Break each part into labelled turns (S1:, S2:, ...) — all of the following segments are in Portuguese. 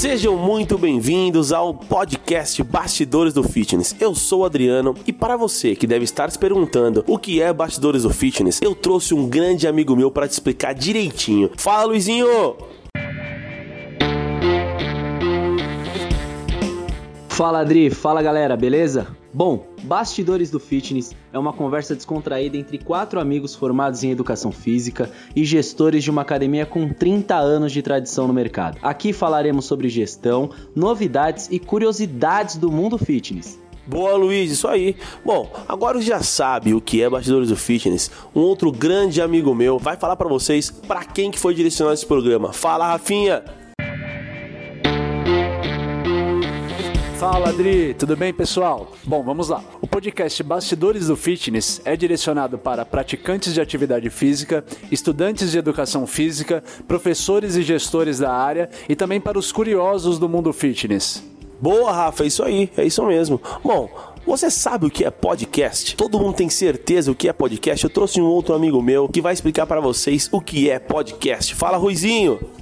S1: Sejam muito bem-vindos ao podcast Bastidores do Fitness. Eu sou o Adriano e para você que deve estar se perguntando o que é Bastidores do Fitness, eu trouxe um grande amigo meu para te explicar direitinho. Fala, Luizinho!
S2: Fala Adri, fala galera, beleza? Bom, Bastidores do Fitness é uma conversa descontraída entre quatro amigos formados em educação física e gestores de uma academia com 30 anos de tradição no mercado. Aqui falaremos sobre gestão, novidades e curiosidades do mundo fitness.
S1: Boa, Luiz, isso aí. Bom, agora já sabe o que é Bastidores do Fitness. Um outro grande amigo meu vai falar para vocês para quem que foi direcionado esse programa. Fala, Rafinha!
S3: Fala Adri, tudo bem pessoal? Bom, vamos lá. O podcast Bastidores do Fitness é direcionado para praticantes de atividade física, estudantes de educação física, professores e gestores da área e também para os curiosos do mundo fitness.
S1: Boa, Rafa, é isso aí, é isso mesmo. Bom, você sabe o que é podcast? Todo mundo tem certeza o que é podcast? Eu trouxe um outro amigo meu que vai explicar para vocês o que é podcast. Fala, Ruizinho!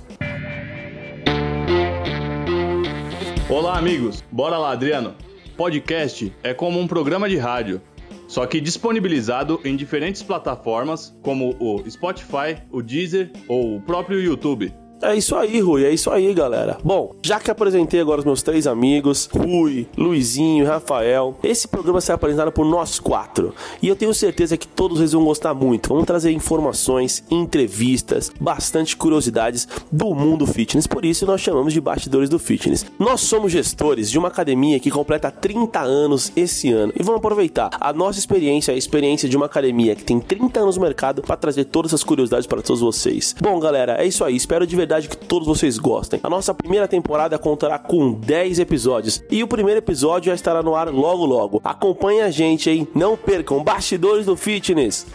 S4: Olá, amigos. Bora lá, Adriano. Podcast é como um programa de rádio, só que disponibilizado em diferentes plataformas como o Spotify, o Deezer ou o próprio YouTube.
S1: É isso aí, Rui, é isso aí, galera. Bom, já que apresentei agora os meus três amigos, Rui, Luizinho e Rafael, esse programa será apresentado por nós quatro. E eu tenho certeza que todos eles vão gostar muito. Vamos trazer informações, entrevistas, bastante curiosidades do mundo fitness. Por isso nós chamamos de bastidores do fitness. Nós somos gestores de uma academia que completa 30 anos esse ano e vamos aproveitar a nossa experiência, a experiência de uma academia que tem 30 anos no mercado para trazer todas essas curiosidades para todos vocês. Bom, galera, é isso aí. Espero de que todos vocês gostem. A nossa primeira temporada contará com 10 episódios e o primeiro episódio já estará no ar logo logo. Acompanhe a gente aí, não percam Bastidores do Fitness.